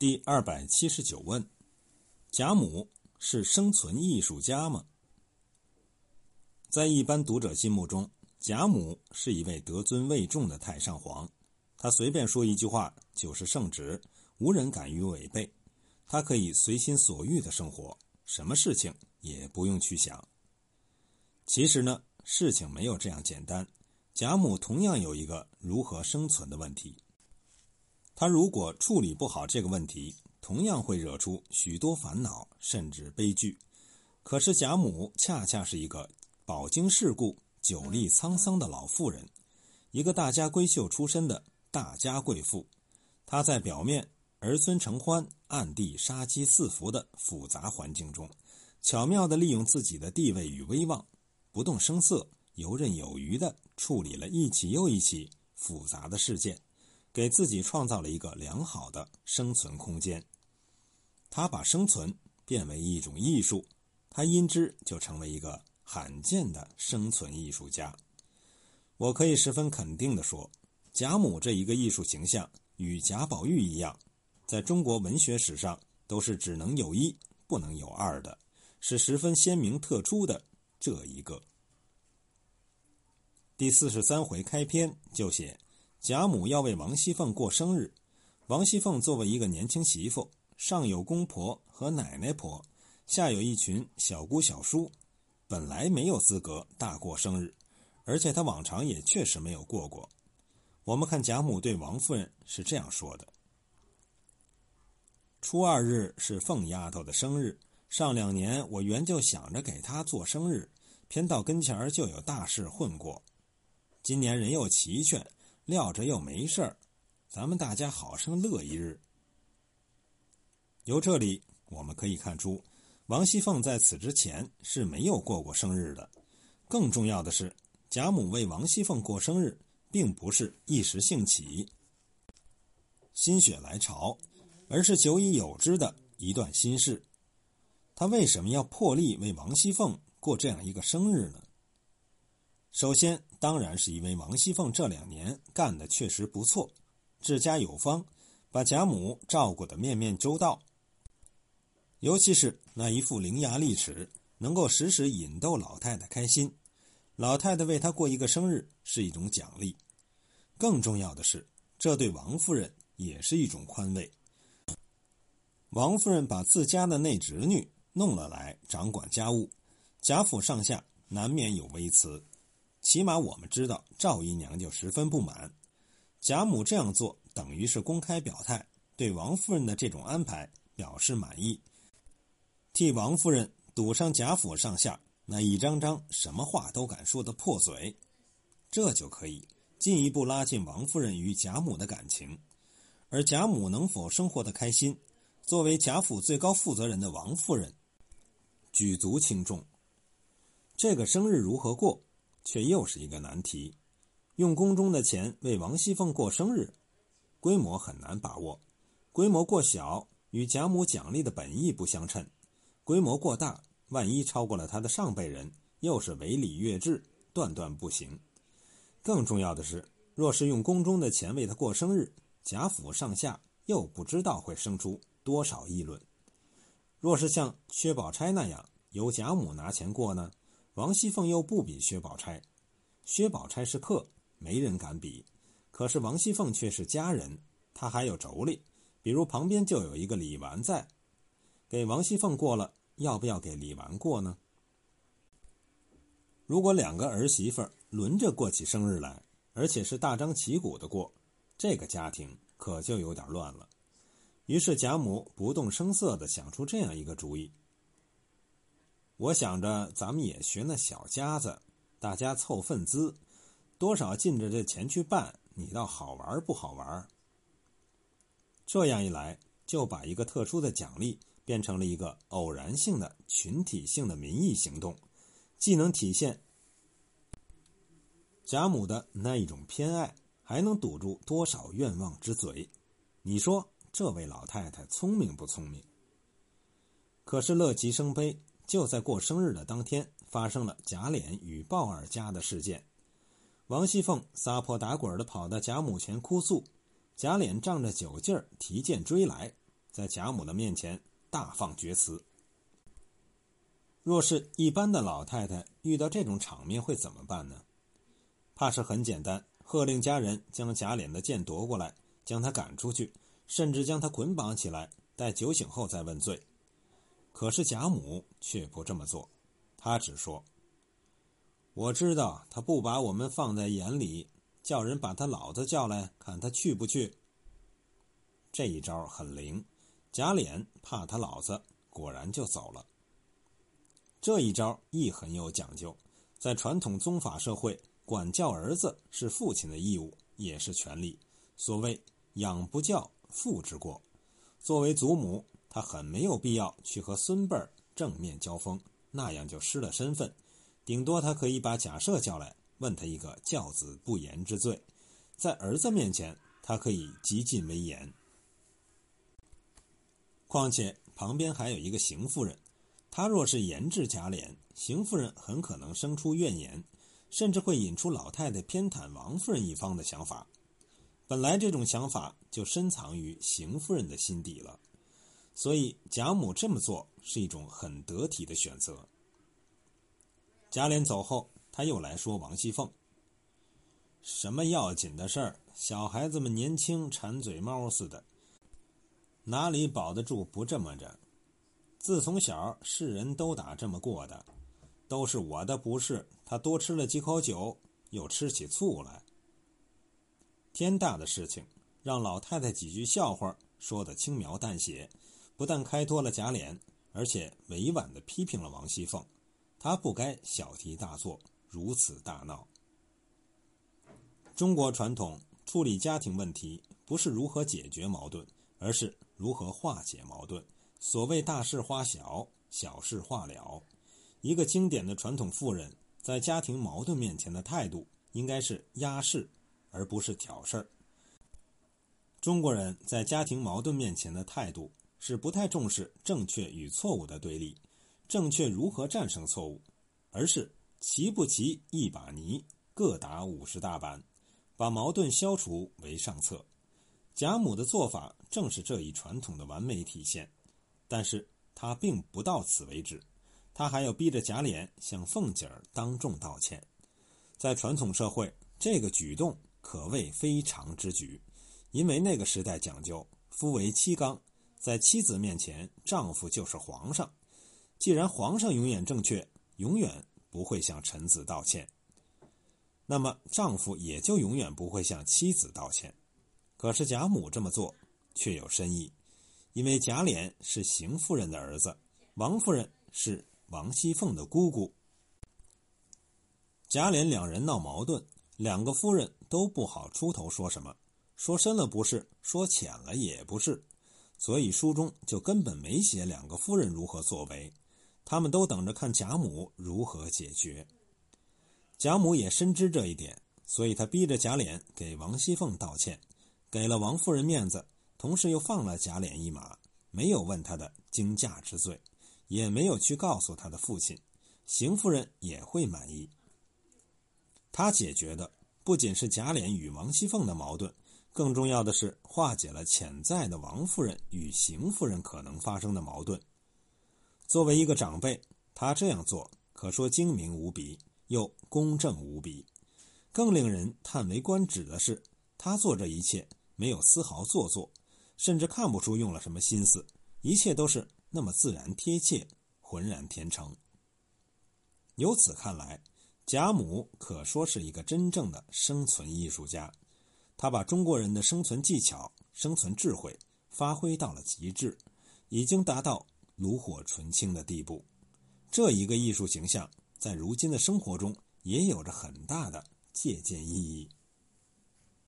第二百七十九问：贾母是生存艺术家吗？在一般读者心目中，贾母是一位得尊位重的太上皇，她随便说一句话就是圣旨，无人敢于违背。她可以随心所欲的生活，什么事情也不用去想。其实呢，事情没有这样简单。贾母同样有一个如何生存的问题。他如果处理不好这个问题，同样会惹出许多烦恼，甚至悲剧。可是贾母恰恰是一个饱经世故、久历沧桑的老妇人，一个大家闺秀出身的大家贵妇。她在表面儿孙承欢、暗地杀机四伏的复杂环境中，巧妙地利用自己的地位与威望，不动声色、游刃有余地处理了一起又一起复杂的事件。给自己创造了一个良好的生存空间。他把生存变为一种艺术，他因之就成为一个罕见的生存艺术家。我可以十分肯定地说，贾母这一个艺术形象与贾宝玉一样，在中国文学史上都是只能有一不能有二的，是十分鲜明特殊的这一个。第四十三回开篇就写。贾母要为王熙凤过生日，王熙凤作为一个年轻媳妇，上有公婆和奶奶婆，下有一群小姑小叔，本来没有资格大过生日，而且她往常也确实没有过过。我们看贾母对王夫人是这样说的：“初二日是凤丫头的生日，上两年我原就想着给她做生日，偏到跟前儿就有大事混过，今年人又齐全。”料着又没事儿，咱们大家好生乐一日。由这里我们可以看出，王熙凤在此之前是没有过过生日的。更重要的是，贾母为王熙凤过生日，并不是一时兴起、心血来潮，而是久已有之的一段心事。他为什么要破例为王熙凤过这样一个生日呢？首先，当然是因为王熙凤这两年干的确实不错，治家有方，把贾母照顾的面面周到。尤其是那一副伶牙俐齿，能够时时引逗老太太开心。老太太为他过一个生日是一种奖励。更重要的是，这对王夫人也是一种宽慰。王夫人把自家的内侄女弄了来掌管家务，贾府上下难免有微词。起码我们知道，赵姨娘就十分不满。贾母这样做，等于是公开表态，对王夫人的这种安排表示满意，替王夫人堵上贾府上下那一张张什么话都敢说的破嘴，这就可以进一步拉近王夫人与贾母的感情。而贾母能否生活的开心，作为贾府最高负责人的王夫人，举足轻重。这个生日如何过？却又是一个难题，用宫中的钱为王熙凤过生日，规模很难把握；规模过小，与贾母奖励的本意不相称；规模过大，万一超过了他的上辈人，又是违礼越制，断断不行。更重要的是，若是用宫中的钱为他过生日，贾府上下又不知道会生出多少议论。若是像薛宝钗那样由贾母拿钱过呢？王熙凤又不比薛宝钗，薛宝钗是客，没人敢比。可是王熙凤却是家人，她还有妯娌，比如旁边就有一个李纨在。给王熙凤过了，要不要给李纨过呢？如果两个儿媳妇轮着过起生日来，而且是大张旗鼓的过，这个家庭可就有点乱了。于是贾母不动声色地想出这样一个主意。我想着，咱们也学那小家子，大家凑份资，多少进着这钱去办，你倒好玩不好玩？这样一来，就把一个特殊的奖励变成了一个偶然性的群体性的民意行动，既能体现贾母的那一种偏爱，还能堵住多少愿望之嘴？你说这位老太太聪明不聪明？可是乐极生悲。就在过生日的当天，发生了贾琏与鲍尔家的事件。王熙凤撒泼打滚的跑到贾母前哭诉，贾琏仗着酒劲儿提剑追来，在贾母的面前大放厥词。若是一般的老太太遇到这种场面会怎么办呢？怕是很简单，喝令家人将贾琏的剑夺过来，将他赶出去，甚至将他捆绑起来，待酒醒后再问罪。可是贾母却不这么做，她只说：“我知道他不把我们放在眼里，叫人把他老子叫来，看他去不去。”这一招很灵，贾琏怕他老子，果然就走了。这一招亦很有讲究，在传统宗法社会，管教儿子是父亲的义务，也是权利。所谓“养不教，父之过”。作为祖母，他很没有必要去和孙辈儿正面交锋，那样就失了身份。顶多他可以把贾赦叫来，问他一个教子不严之罪。在儿子面前，他可以极尽威严。况且旁边还有一个邢夫人。他若是严治贾琏，邢夫人很可能生出怨言，甚至会引出老太太偏袒王夫人一方的想法。本来这种想法就深藏于邢夫人的心底了，所以贾母这么做是一种很得体的选择。贾琏走后，他又来说王熙凤：“什么要紧的事儿？小孩子们年轻，馋嘴猫似的，哪里保得住不这么着？”自从小，世人都打这么过的，都是我的不是。他多吃了几口酒，又吃起醋来。天大的事情，让老太太几句笑话说得轻描淡写，不但开脱了贾琏，而且委婉地批评了王熙凤。她不该小题大做，如此大闹。中国传统处理家庭问题，不是如何解决矛盾，而是如何化解矛盾。所谓大事化小，小事化了。一个经典的传统妇人在家庭矛盾面前的态度，应该是压事，而不是挑事儿。中国人在家庭矛盾面前的态度是不太重视正确与错误的对立，正确如何战胜错误，而是齐不齐一把泥，各打五十大板，把矛盾消除为上策。贾母的做法正是这一传统的完美体现。但是他并不到此为止，他还要逼着贾琏向凤姐儿当众道歉。在传统社会，这个举动可谓非常之举，因为那个时代讲究夫为妻纲，在妻子面前，丈夫就是皇上。既然皇上永远正确，永远不会向臣子道歉，那么丈夫也就永远不会向妻子道歉。可是贾母这么做却有深意。因为贾琏是邢夫人的儿子，王夫人是王熙凤的姑姑。贾琏两人闹矛盾，两个夫人都不好出头说什么，说深了不是，说浅了也不是，所以书中就根本没写两个夫人如何作为，他们都等着看贾母如何解决。贾母也深知这一点，所以她逼着贾琏给王熙凤道歉，给了王夫人面子。同时又放了贾琏一马，没有问他的惊驾之罪，也没有去告诉他的父亲，邢夫人也会满意。他解决的不仅是贾琏与王熙凤的矛盾，更重要的是化解了潜在的王夫人与邢夫人可能发生的矛盾。作为一个长辈，他这样做可说精明无比，又公正无比。更令人叹为观止的是，他做这一切没有丝毫做作。甚至看不出用了什么心思，一切都是那么自然贴切，浑然天成。由此看来，贾母可说是一个真正的生存艺术家，他把中国人的生存技巧、生存智慧发挥到了极致，已经达到炉火纯青的地步。这一个艺术形象，在如今的生活中也有着很大的借鉴意义。